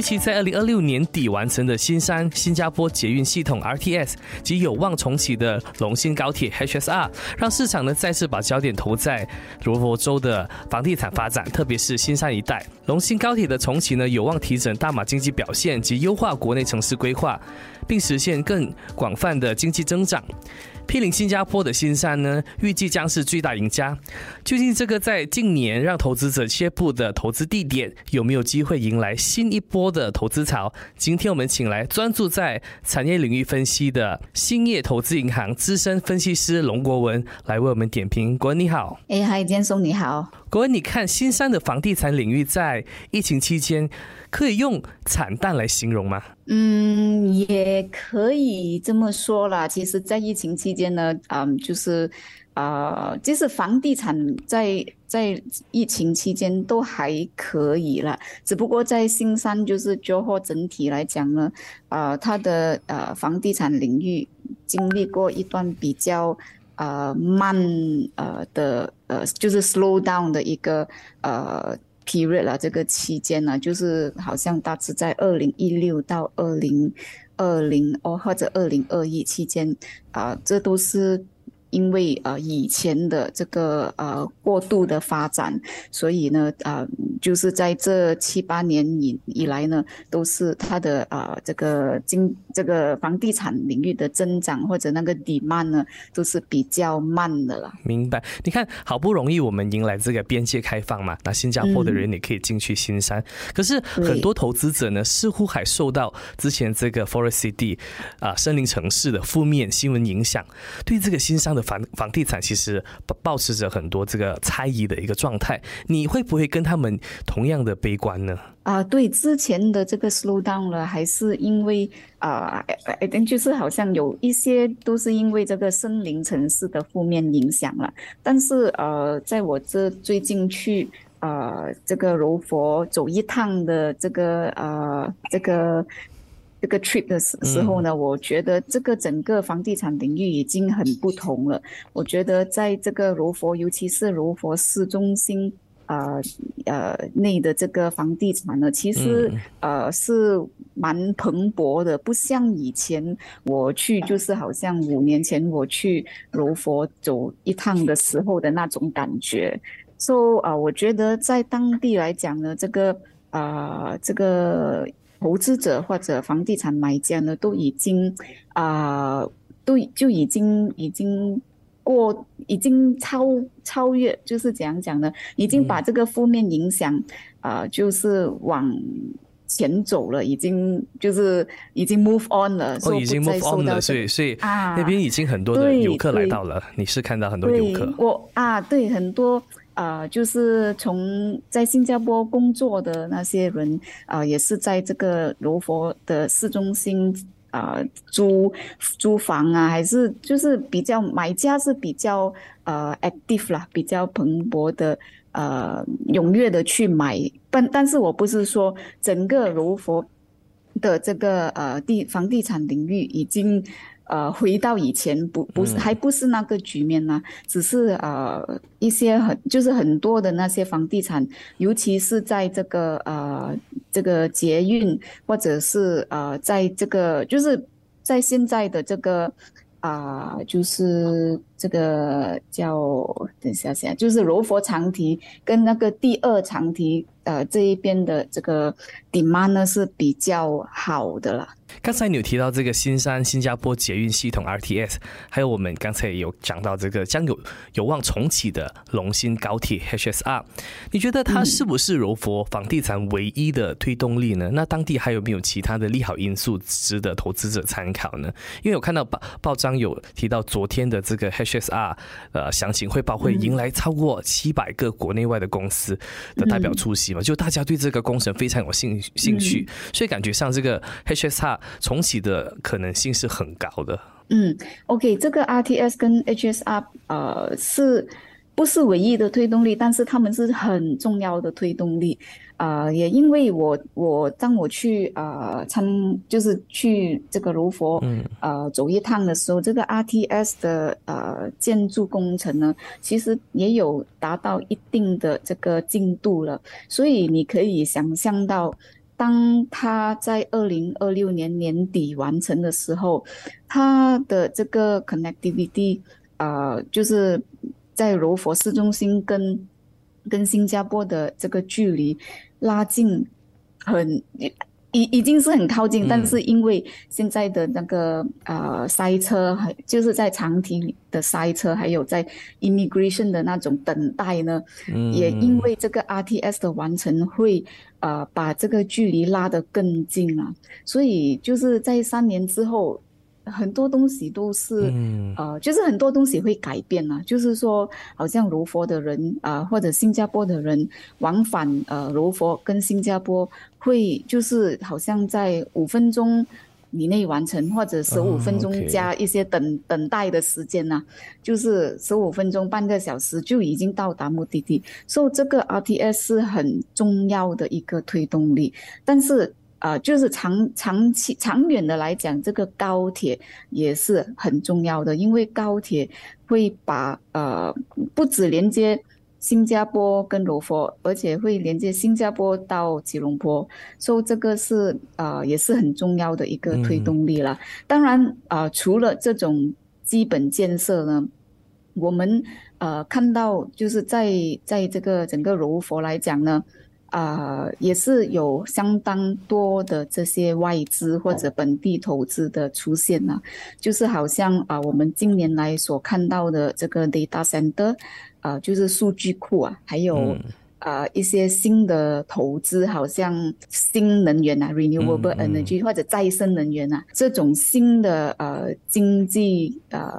预期在二零二六年底完成的新山新加坡捷运系统 RTS 及有望重启的龙兴高铁 HSR，让市场呢再次把焦点投在罗佛州的房地产发展，特别是新山一带。龙兴高铁的重启呢，有望提振大马经济表现及优化国内城市规划，并实现更广泛的经济增长。毗邻新加坡的新山呢，预计将是最大赢家。究竟这个在近年让投资者切步的投资地点，有没有机会迎来新一波的投资潮？今天我们请来专注在产业领域分析的兴业投资银行资深分析师龙国文来为我们点评。国文你好，哎，嗨，建松你好。国文，你看新山的房地产领域在疫情期间。可以用惨淡来形容吗？嗯，也可以这么说啦。其实，在疫情期间呢，嗯，就是，呃，就是房地产在在疫情期间都还可以了。只不过在新山，就是就货整体来讲呢，呃，它的呃房地产领域经历过一段比较呃慢呃的呃，就是 slow down 的一个呃。period 了，这个期间呢，就是好像大致在二零一六到二零二零哦，或者二零二一期间啊，这都是。因为呃以前的这个呃过度的发展，所以呢啊就是在这七八年以以来呢，都是它的啊这个经这个房地产领域的增长或者那个 demand 呢都是比较慢的啦。明白？你看好不容易我们迎来这个边界开放嘛，那新加坡的人也可以进去新山，可是很多投资者呢似乎还受到之前这个 Forest City 啊森林城市的负面新闻影响，对这个新山的。房房地产其实保持着很多这个猜疑的一个状态，你会不会跟他们同样的悲观呢？啊，对，之前的这个 slow down 了，还是因为啊，就是好像有一些都是因为这个森林城市的负面影响了。但是呃，在我这最近去呃这个柔佛走一趟的这个呃这个。这个 trip 的时时候呢，我觉得这个整个房地产领域已经很不同了。我觉得在这个柔佛，尤其是柔佛市中心啊呃内的这个房地产呢，其实呃是蛮蓬勃的，不像以前我去，就是好像五年前我去柔佛走一趟的时候的那种感觉。所以啊，我觉得在当地来讲呢，这个啊这个。投资者或者房地产买家呢，都已经啊，都就已经已经过，已经超超越，就是怎样讲呢？已经把这个负面影响啊，就是往前走了，已经就是已经 move on 了，哦，已经 move on 了，所以所以啊，那边已经很多的游客来到了，你是看到很多游客，我啊，对很多。啊，就是从在新加坡工作的那些人啊，也是在这个柔佛的市中心啊租租房啊，还是就是比较买家是比较呃 active 啦，比较蓬勃的呃踊跃的去买。但但是我不是说整个柔佛的这个呃地房地产领域已经。呃，回到以前不不是还不是那个局面呢，只是呃一些很就是很多的那些房地产，尤其是在这个呃这个捷运或者是呃在这个就是在现在的这个啊就是这个叫等一下下就是柔佛长堤跟那个第二长堤呃这一边的这个 demand 呢是比较好的了。刚才你有提到这个新山新加坡捷运系统 RTS，还有我们刚才有讲到这个将有有望重启的龙兴高铁 HSR，你觉得它是不是柔佛房地产唯一的推动力呢？那当地还有没有其他的利好因素值得投资者参考呢？因为我看到报报章有提到昨天的这个 HSR 呃详情汇报会迎来超过七百个国内外的公司的代表出席嘛，就大家对这个工程非常有兴兴趣，所以感觉上这个 HSR。重启的可能性是很高的。嗯，OK，这个 RTS 跟 HSR 呃是。不是唯一的推动力，但是他们是很重要的推动力。啊，也因为我我当我去啊参就是去这个柔佛呃走一趟的时候，这个 RTS 的呃建筑工程呢，其实也有达到一定的这个进度了。所以你可以想象到，当他在二零二六年年底完成的时候，他的这个 connectivity 啊，就是在卢佛市中心跟跟新加坡的这个距离。拉近，很已已经是很靠近，但是因为现在的那个呃塞车，还就是在长堤的塞车，还有在 immigration 的那种等待呢，也因为这个 RTS 的完成会呃把这个距离拉得更近啊，所以就是在三年之后。很多东西都是，呃，就是很多东西会改变啊。就是说，好像柔佛的人啊，或者新加坡的人往返呃柔佛跟新加坡，会就是好像在五分钟以内完成，或者十五分钟加一些等等待的时间呐，就是十五分钟半个小时就已经到达目的地。所以这个 RTS 是很重要的一个推动力，但是。啊，就是长长期长远的来讲，这个高铁也是很重要的，因为高铁会把呃不止连接新加坡跟罗佛，而且会连接新加坡到吉隆坡，所以这个是啊也是很重要的一个推动力了。当然啊，除了这种基本建设呢，我们呃看到就是在在这个整个柔佛来讲呢。啊，也是有相当多的这些外资或者本地投资的出现呢，就是好像啊，我们近年来所看到的这个 data center，啊，就是数据库啊，还有。啊，一些新的投资，好像新能源啊，renewable energy 或者再生能源啊，这种新的呃经济呃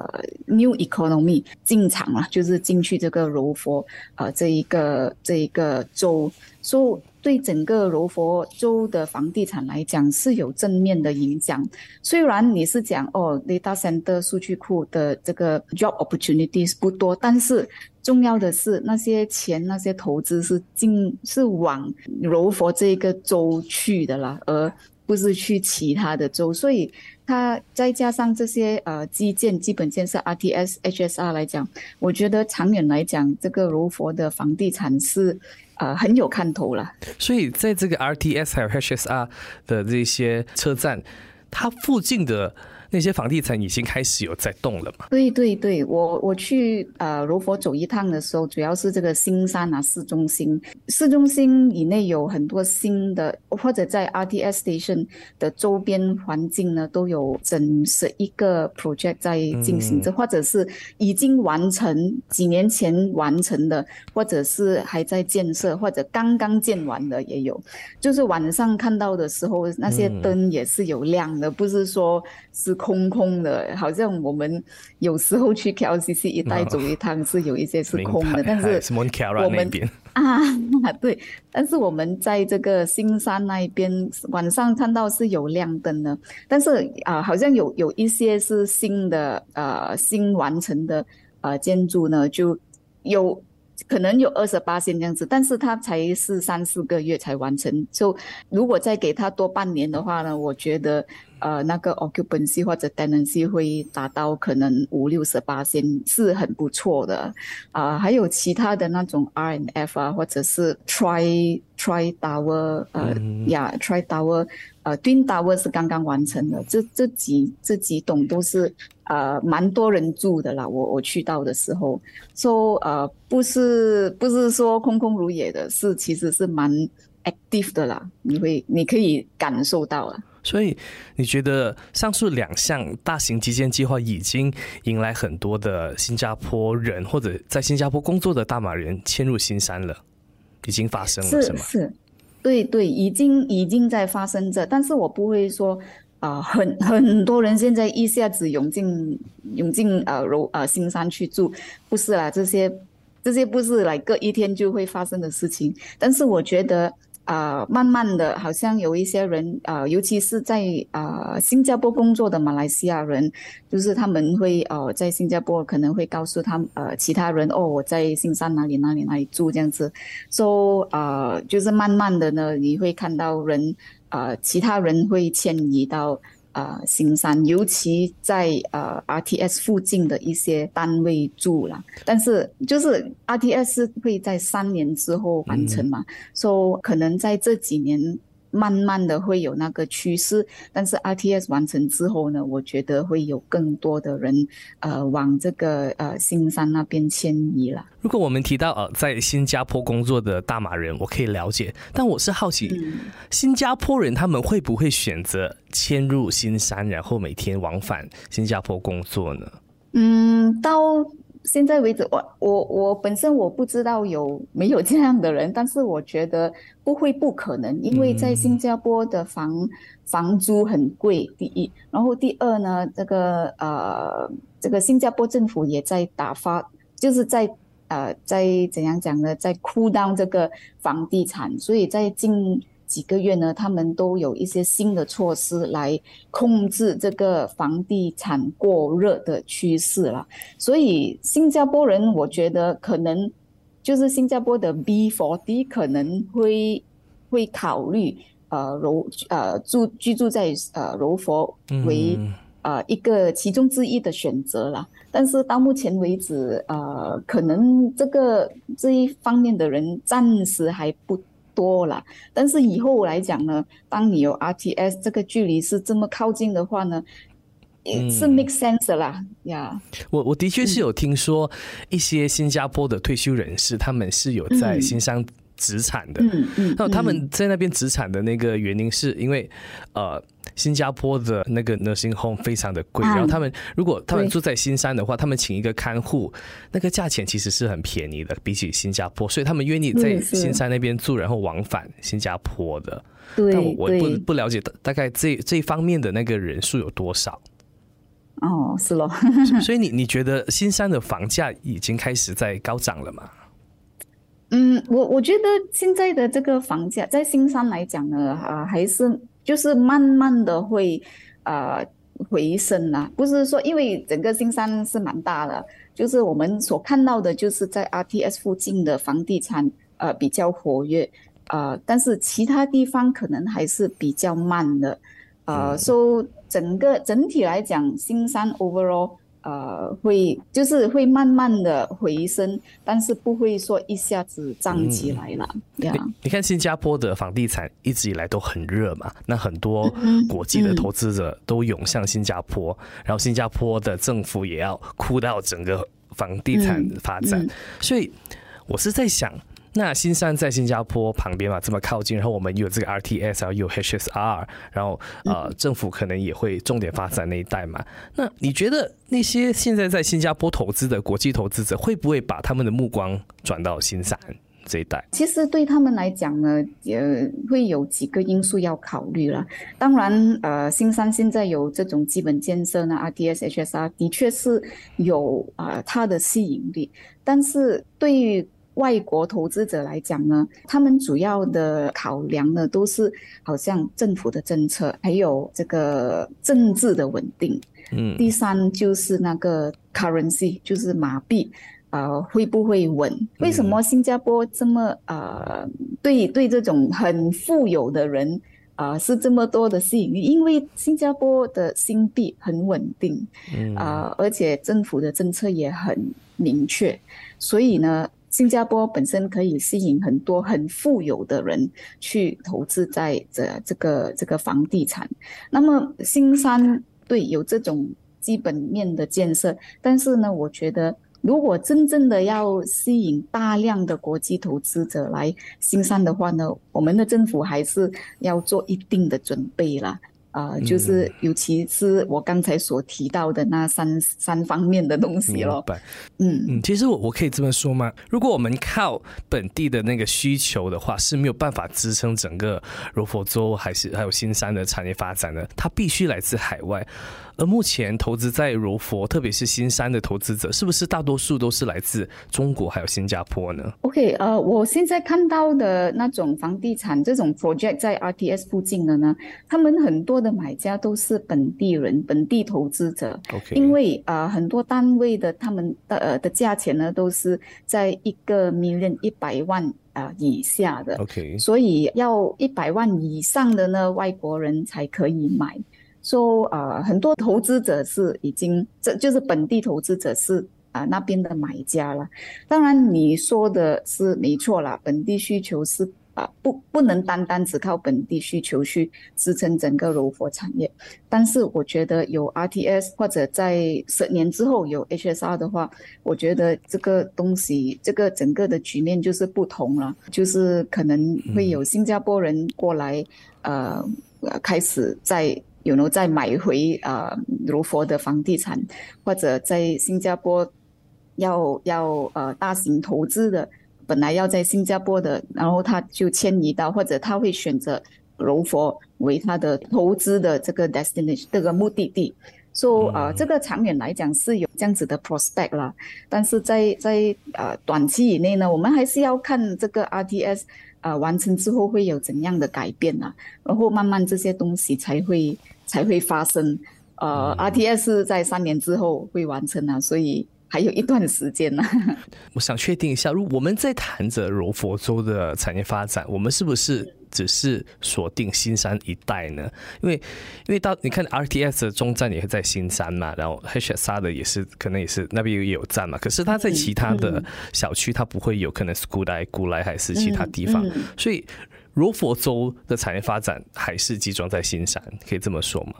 new economy 进场了，就是进去这个柔佛呃这一个这一个州，所以对整个柔佛州的房地产来讲是有正面的影响。虽然你是讲哦，data center 数据库的这个 job opportunities 不多，但是。重要的是那些钱、那些投资是进是往柔佛这个州去的啦，而不是去其他的州。所以它再加上这些呃基建、基本建设 RTS、HSR 来讲，我觉得长远来讲，这个柔佛的房地产是呃很有看头了。所以在这个 RTS 还有 HSR 的这些车站，它附近的。那些房地产已经开始有在动了嘛？对对对，我我去呃柔佛走一趟的时候，主要是这个新山啊市中心，市中心以内有很多新的，或者在 RTS station 的周边环境呢，都有整十一个 project 在进行着，或者是已经完成几年前完成的，或者是还在建设，或者刚刚建完的也有。就是晚上看到的时候，那些灯也是有亮的，不是说是。空空的，好像我们有时候去 KLCC 一带走一趟是有一些是空的，但是我们 啊，对，但是我们在这个新山那一边晚上看到是有亮灯的，但是啊，好像有有一些是新的呃新完成的呃建筑呢，就有可能有二十八线这样子，但是它才是三四个月才完成，就如果再给他多半年的话呢，我觉得。呃，那个 occupancy 或者 tenancy 会达到可能五六十八线，是很不错的。啊，还有其他的那种 R N F 啊，或者是 try try Tower，呃，呀 try Tower，呃，Twin Tower 是刚刚完成的。这这几这几栋都是呃蛮多人住的啦。我我去到的时候，说呃不是不是说空空如也的，是其实是蛮 active 的啦。你会你可以感受到啊。所以，你觉得上述两项大型基建计划已经迎来很多的新加坡人或者在新加坡工作的大马人迁入新山了，已经发生了，是吗？是，对对，已经已经在发生着。但是我不会说啊，很很多人现在一下子涌进涌进呃柔呃新山去住，不是啦，这些这些不是来个一天就会发生的事情。但是我觉得。啊，慢慢的，好像有一些人，啊，尤其是在啊新加坡工作的马来西亚人，就是他们会呃在新加坡可能会告诉他们呃其他人哦，我在新山哪里哪里哪里住这样子，说啊就是慢慢的呢，你会看到人啊其他人会迁移到。呃，新山，尤其在呃 RTS 附近的一些单位住了，但是就是 RTS 会在三年之后完成嘛，说可能在这几年。慢慢的会有那个趋势，但是 RTS 完成之后呢，我觉得会有更多的人呃往这个呃新山那边迁移了。如果我们提到呃在新加坡工作的大马人，我可以了解，但我是好奇，新加坡人他们会不会选择迁入新山，然后每天往返新加坡工作呢？嗯，到。现在为止，我我我本身我不知道有没有这样的人，但是我觉得不会不可能，因为在新加坡的房房租很贵，第一，然后第二呢，这个呃，这个新加坡政府也在打发，就是在呃在怎样讲呢，在哭当这个房地产，所以在近。几个月呢，他们都有一些新的措施来控制这个房地产过热的趋势了。所以新加坡人，我觉得可能就是新加坡的 B for D 可能会会考虑呃柔呃住居住在呃柔佛为呃一个其中之一的选择了。但是到目前为止，呃，可能这个这一方面的人暂时还不。多了，但是以后来讲呢，当你有 RTS 这个距离是这么靠近的话呢，是 make sense 啦呀。我我的确是有听说一些新加坡的退休人士，他们是有在新山。职产的，嗯嗯，那他们在那边职产的那个原因是因为，呃，新加坡的那个 nursing home 非常的贵，然后他们如果他们住在新山的话，他们请一个看护，那个价钱其实是很便宜的，比起新加坡，所以他们愿意在新山那边住，然后往返新加坡的。对，但我不不了解大概这这方面的那个人数有多少。哦，是咯。所以你你觉得新山的房价已经开始在高涨了吗？嗯，我我觉得现在的这个房价在新山来讲呢，啊，还是就是慢慢的会呃回升啦。不是说因为整个新山是蛮大的，就是我们所看到的，就是在 RTS 附近的房地产呃比较活跃，呃，但是其他地方可能还是比较慢的，呃，所以整个整体来讲，新山 overall。呃，会就是会慢慢的回升，但是不会说一下子涨起来了。呀，你看新加坡的房地产一直以来都很热嘛，那很多国际的投资者都涌向新加坡，然后新加坡的政府也要哭到整个房地产发展，所以我是在想。那新山在新加坡旁边嘛，这么靠近，然后我们有这个 RTS，然后有 HSR，然后呃，政府可能也会重点发展那一带嘛。那你觉得那些现在在新加坡投资的国际投资者，会不会把他们的目光转到新山这一带？其实对他们来讲呢，也会有几个因素要考虑了。当然，呃，新山现在有这种基本建设呢，RTS、HSR 的确是有啊它的吸引力，但是对于外国投资者来讲呢，他们主要的考量呢，都是好像政府的政策，还有这个政治的稳定。嗯，第三就是那个 currency，就是马币，呃，会不会稳？为什么新加坡这么呃，对对这种很富有的人啊，是这么多的吸引力？因为新加坡的新币很稳定，啊，而且政府的政策也很明确，所以呢。新加坡本身可以吸引很多很富有的人去投资在这这个这个房地产。那么新山对有这种基本面的建设，但是呢，我觉得如果真正的要吸引大量的国际投资者来新山的话呢，我们的政府还是要做一定的准备啦。啊，就是尤其是我刚才所提到的那三三方面的东西咯。嗯嗯，其实我我可以这么说吗？如果我们靠本地的那个需求的话，是没有办法支撑整个柔佛州还是还有新山的产业发展的，它必须来自海外。而目前投资在柔佛，特别是新山的投资者，是不是大多数都是来自中国还有新加坡呢？OK，呃，我现在看到的那种房地产这种 project 在 RTS 附近的呢，他们很多的买家都是本地人、本地投资者。OK，因为啊，很多单位的他们的呃的价钱呢，都是在一个 million 一百万。啊，以下的，OK，所以要一百万以上的呢，外国人才可以买。说啊，很多投资者是已经，这就是本地投资者是啊那边的买家了。当然你说的是没错啦，本地需求是。啊，不，不能单单只靠本地需求去支撑整个柔佛产业。但是我觉得有 RTS 或者在十年之后有 HSR 的话，我觉得这个东西，这个整个的局面就是不同了，就是可能会有新加坡人过来，呃，开始在有没有再买回啊柔佛的房地产，或者在新加坡要要呃大型投资的。本来要在新加坡的，然后他就迁移到，或者他会选择柔佛为他的投资的这个 destination 这个目的地。说啊，这个长远来讲是有这样子的 prospect 啦，但是在在呃短期以内呢，我们还是要看这个 RTS 啊完成之后会有怎样的改变啊，然后慢慢这些东西才会才会发生。呃，RTS 在三年之后会完成啊，所以。还有一段时间呢。我想确定一下，如我们在谈着柔佛州的产业发展，我们是不是只是锁定新山一带呢？因为，因为到你看 RTS 的中站也是在新山嘛，然后 HSR 的也是可能也是那边也有站嘛。可是它在其他的小区，它不会有可能是古来古来还是其他地方，所以柔佛州的产业发展还是集中在新山，可以这么说吗？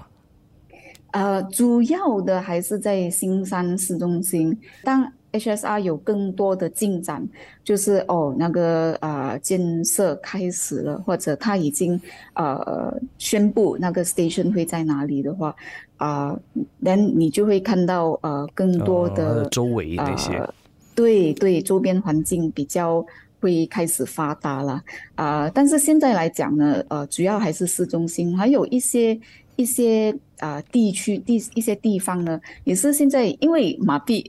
呃，主要的还是在新山市中心。当 HSR 有更多的进展，就是哦，那个啊建设开始了，或者他已经呃宣布那个 station 会在哪里的话，啊，那你就会看到呃更多的周围那些，对对，周边环境比较会开始发达了啊。但是现在来讲呢，呃，主要还是市中心，还有一些。一些啊地区地一些地方呢，也是现在因为马币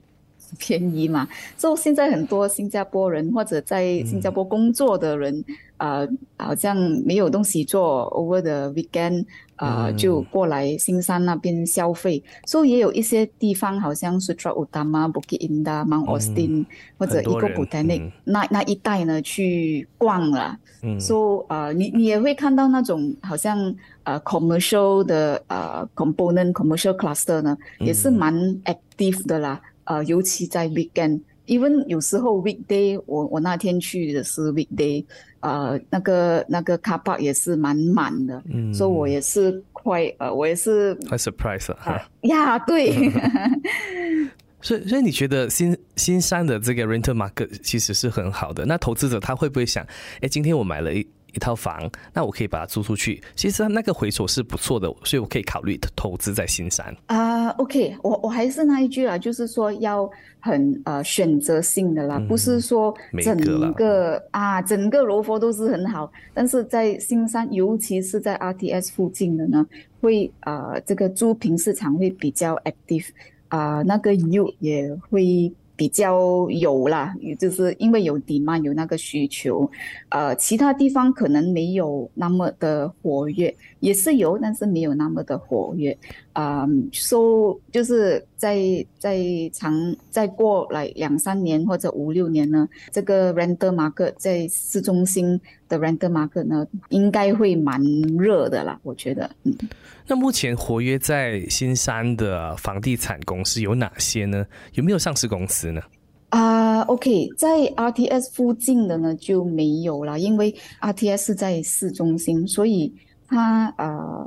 便宜嘛，所以现在很多新加坡人或者在新加坡工作的人，呃，好像没有东西做，over the weekend 啊，就过来新山那边消费。所以也有一些地方，好像是 Utama、Bukit Indah、Mount Austin 或者 Eco Botanic 那那一带呢去逛了。所以呃，你你也会看到那种好像。呃，commercial 的呃 component commercial cluster 呢，也是蛮 active 的啦。呃，尤其在 weekend，even 有时候 weekday，我我那天去的是 weekday，呃，那个那个 car park 也是满满的。嗯，所以我也是快呃，我也是快 surprise 了。呀，对。所以所以你觉得新新山的这个 rental market 其实是很好的？那投资者他会不会想，哎，今天我买了一。一套房，那我可以把它租出去。其实那个回酬是不错的，所以我可以考虑投资在新山。啊，OK，我我还是那一句啦，就是说要很呃选择性的啦，不是说整个啊整个罗佛都是很好，但是在新山，尤其是在 RTS 附近的呢，会啊这个租赁市场会比较 active 啊，那个 U 也会。比较有啦，也就是因为有 demand 有那个需求，呃，其他地方可能没有那么的活跃，也是有，但是没有那么的活跃。啊，说就是在在长再过来两三年或者五六年呢，这个 render market 在市中心的 render market 呢，应该会蛮热的啦，我觉得。嗯，那目前活跃在新山的房地产公司有哪些呢？有没有上市公司呢？啊，OK，在 RTS 附近的呢就没有了，因为 RTS 在市中心，所以它啊。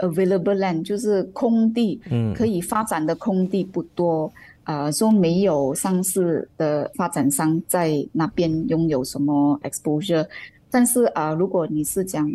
Available land 就是空地，可以发展的空地不多啊，说没有上市的发展商在那边拥有什么 exposure。但是啊，如果你是讲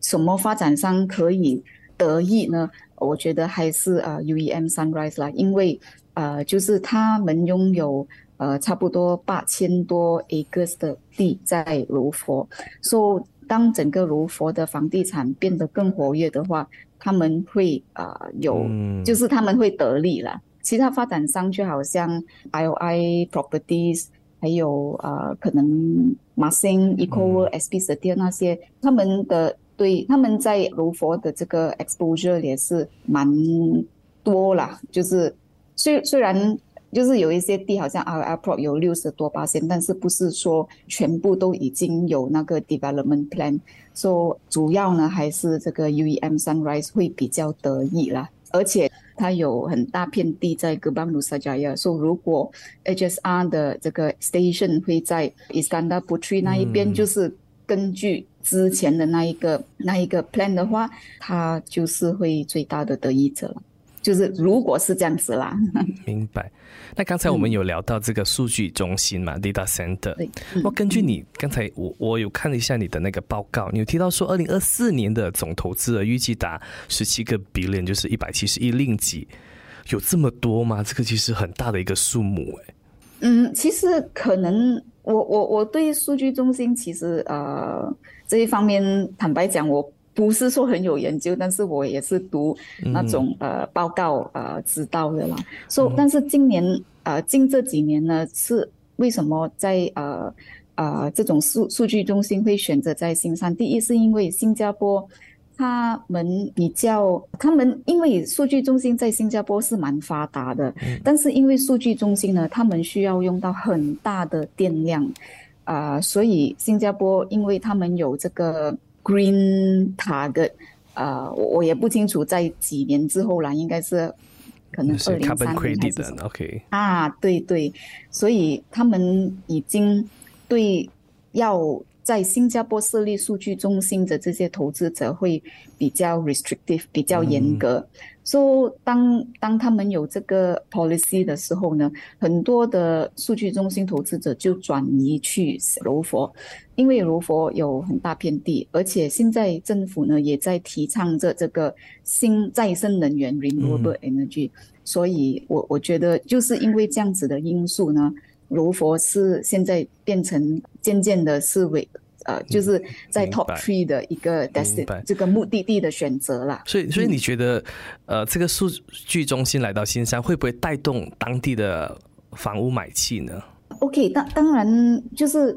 什么发展商可以得益呢？我觉得还是啊 UEM Sunrise 啦，因为呃，就是他们拥有呃差不多八千多 acres 的地在柔佛，说当整个柔佛的房地产变得更活跃的话。他们会呃有，就是他们会得利了。其他发展商就好像 IOI Properties，还有呃可能 Masing Eco SP 十店那些，他们的对他们在卢佛的这个 exposure 也是蛮多啦，就是虽虽然。就是有一些地，好像 R R Pro 有六十多八千，但是不是说全部都已经有那个 development plan，说主要呢还是这个 U E M Sunrise 会比较得意啦，而且它有很大片地在 Gebang Nusa Jaya，说如果 H S R 的这个 station 会在 Iskandar Putri 那一边，就是根据之前的那一个那一个 plan 的话，它就是会最大的得益者了。就是如果是这样子啦，明白。那刚才我们有聊到这个数据中心嘛，data center。我根据你刚才我我有看了一下你的那个报告，你有提到说，二零二四年的总投资额预计达十七个 billion，就是一百七十亿令吉，有这么多吗？这个其实很大的一个数目哎。嗯，其实可能我我我对数据中心其实呃这一方面坦白讲我。不是说很有研究，但是我也是读那种呃报告呃知道的啦。说但是今年呃近这几年呢，是为什么在呃呃这种数数据中心会选择在新山？第一是因为新加坡他们比较，他们因为数据中心在新加坡是蛮发达的，但是因为数据中心呢，他们需要用到很大的电量啊，所以新加坡因为他们有这个。Green target，呃，我我也不清楚在几年之后啦，应该是可能二零三年还是 OK 啊，对对，所以他们已经对要。在新加坡设立数据中心的这些投资者会比较 restrictive，比较严格。说当当他们有这个 policy 的时候呢，很多的数据中心投资者就转移去柔佛，因为柔佛有很大片地，而且现在政府呢也在提倡着这个新再生能源 renewable energy。所以我我觉得就是因为这样子的因素呢。如佛是现在变成渐渐的是为呃，就是在 top three 的一个 destination 这个目的地的选择啦。所以，所以你觉得呃，这个数据中心来到新山，会不会带动当地的房屋买气呢？OK，当当然就是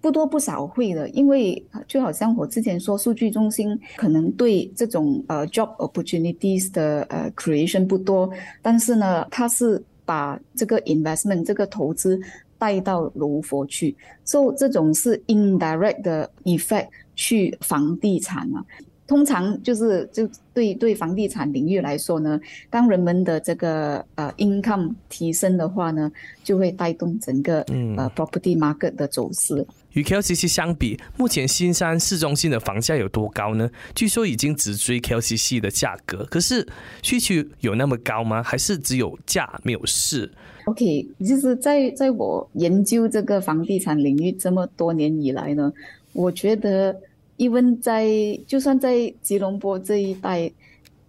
不多不少会的，因为就好像我之前说，数据中心可能对这种呃 job opportunities 的呃 creation 不多，但是呢，它是。把这个 investment 这个投资带到卢佛去，所以这种是 indirect 的 effect 去房地产啊。通常就是就对对房地产领域来说呢，当人们的这个呃 income 提升的话呢，就会带动整个呃 property market 的走势。与 KLCC 相比，目前新山市中心的房价有多高呢？据说已经直追 KLCC 的价格，可是需求有那么高吗？还是只有价没有市？OK，就是在在我研究这个房地产领域这么多年以来呢，我觉得，even 在就算在吉隆坡这一带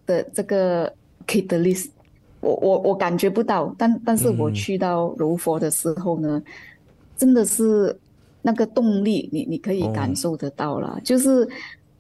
的这个 Catalyst，我我我感觉不到，但但是我去到柔佛的时候呢，真的是。那个动力，你你可以感受得到了，就是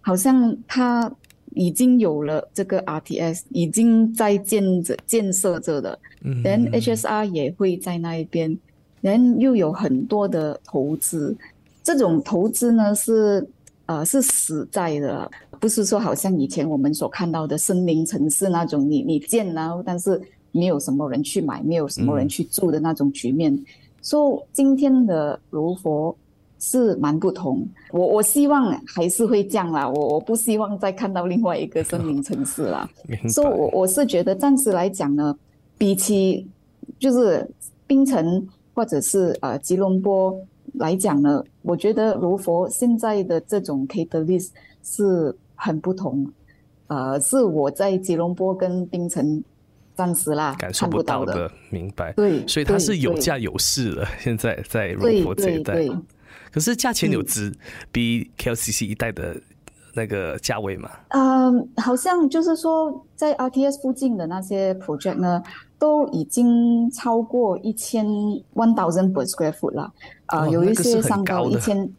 好像它已经有了这个 RTS，已经在建着建设着的，连 HSR 也会在那一边，人又有很多的投资，这种投资呢是呃是实在的，不是说好像以前我们所看到的森林城市那种，你你建然后但是没有什么人去买，没有什么人去住的那种局面，所以今天的如佛。是蛮不同，我我希望还是会这样啦，我我不希望再看到另外一个森林城市啦。所以，我我是觉得暂时来讲呢，比起就是槟城或者是呃吉隆坡来讲呢，我觉得如佛现在的这种 list 是很不同，呃，是我在吉隆坡跟槟城暂时啦感受不到的，明白？对，所以它是有价有市了。现在在如佛这一带。可是价钱有值比 KLCC 一代的那个价位吗？嗯，好像就是说在 RTS 附近的那些 project 呢，都已经超过一千 one thousand per square foot 了。啊，有一些上到一千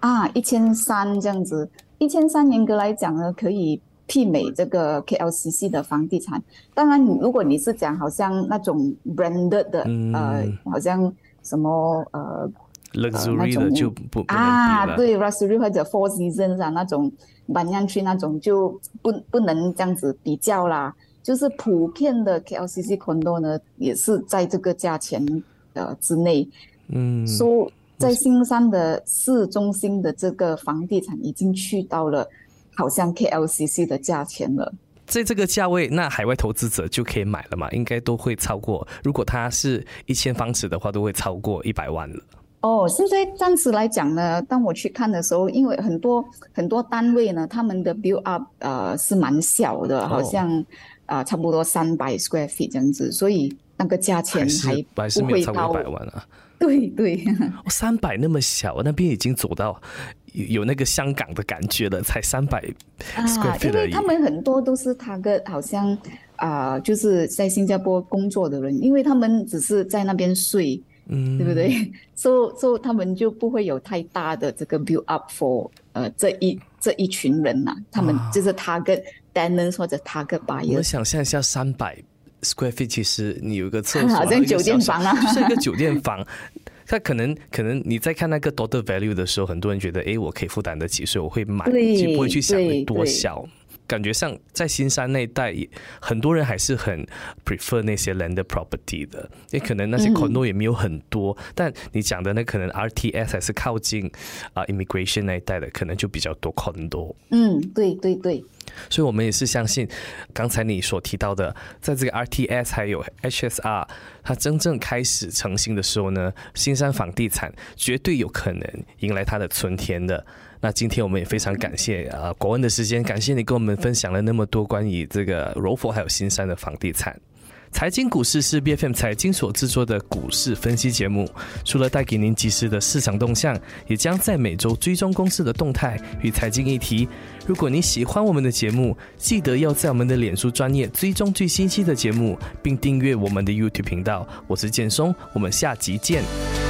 啊，一千三这样子。一千三严格来讲呢，可以媲美这个 KLCC 的房地产。当然，如果你是讲好像那种 branded 的，呃，好像什么呃 luxury 的就不啊，对 luxury 或者 Four Seasons 啊那种板样区那种就不不能这样子比较啦。就是普遍的 KLCC condo 呢，也是在这个价钱的之内。嗯，说在新山的市中心的这个房地产已经去到了好像 KLCC 的价钱了。在这个价位，那海外投资者就可以买了嘛？应该都会超过，如果它是一千方尺的话，都会超过一百万了。哦，现在暂时来讲呢，当我去看的时候，因为很多很多单位呢，他们的 build up 呃是蛮小的，好像。啊，差不多三百 square feet 这样子，所以那个价钱还不会到百万啊。对对，三百那么小，那边已经走到有那个香港的感觉了，才三百 square feet 因为他们很多都是他个好像啊，就是在新加坡工作的人，因为他们只是在那边睡，嗯，对不对？所以所以他们就不会有太大的这个 build up for 呃这一这一群人呐，他们就是他跟。单人或者他个八我想象一下，三百 square feet，其实你有一个厕所，好像酒店房啊，是一个酒店房。他可能可能你在看那个 dollar value 的时候，很多人觉得，哎，我可以负担得起，所以我会买，就不会去想多小。感觉上在新山那一带，很多人还是很 prefer 那些 land property 的，也可能那些 condo 也没有很多。但你讲的那可能 RTS 还是靠近啊 immigration 那一带的，可能就比较多 condo。嗯，对对对。所以我们也是相信，刚才你所提到的，在这个 RTS 还有 HSR 它真正开始成型的时候呢，新山房地产绝对有可能迎来它的春天的。那今天我们也非常感谢啊国文的时间，感谢你跟我们分享了那么多关于这个柔佛还有新山的房地产。财经股市是 B F M 财经所制作的股市分析节目，除了带给您及时的市场动向，也将在每周追踪公司的动态与财经议题。如果你喜欢我们的节目，记得要在我们的脸书专业追踪最新期的节目，并订阅我们的 YouTube 频道。我是建松，我们下集见。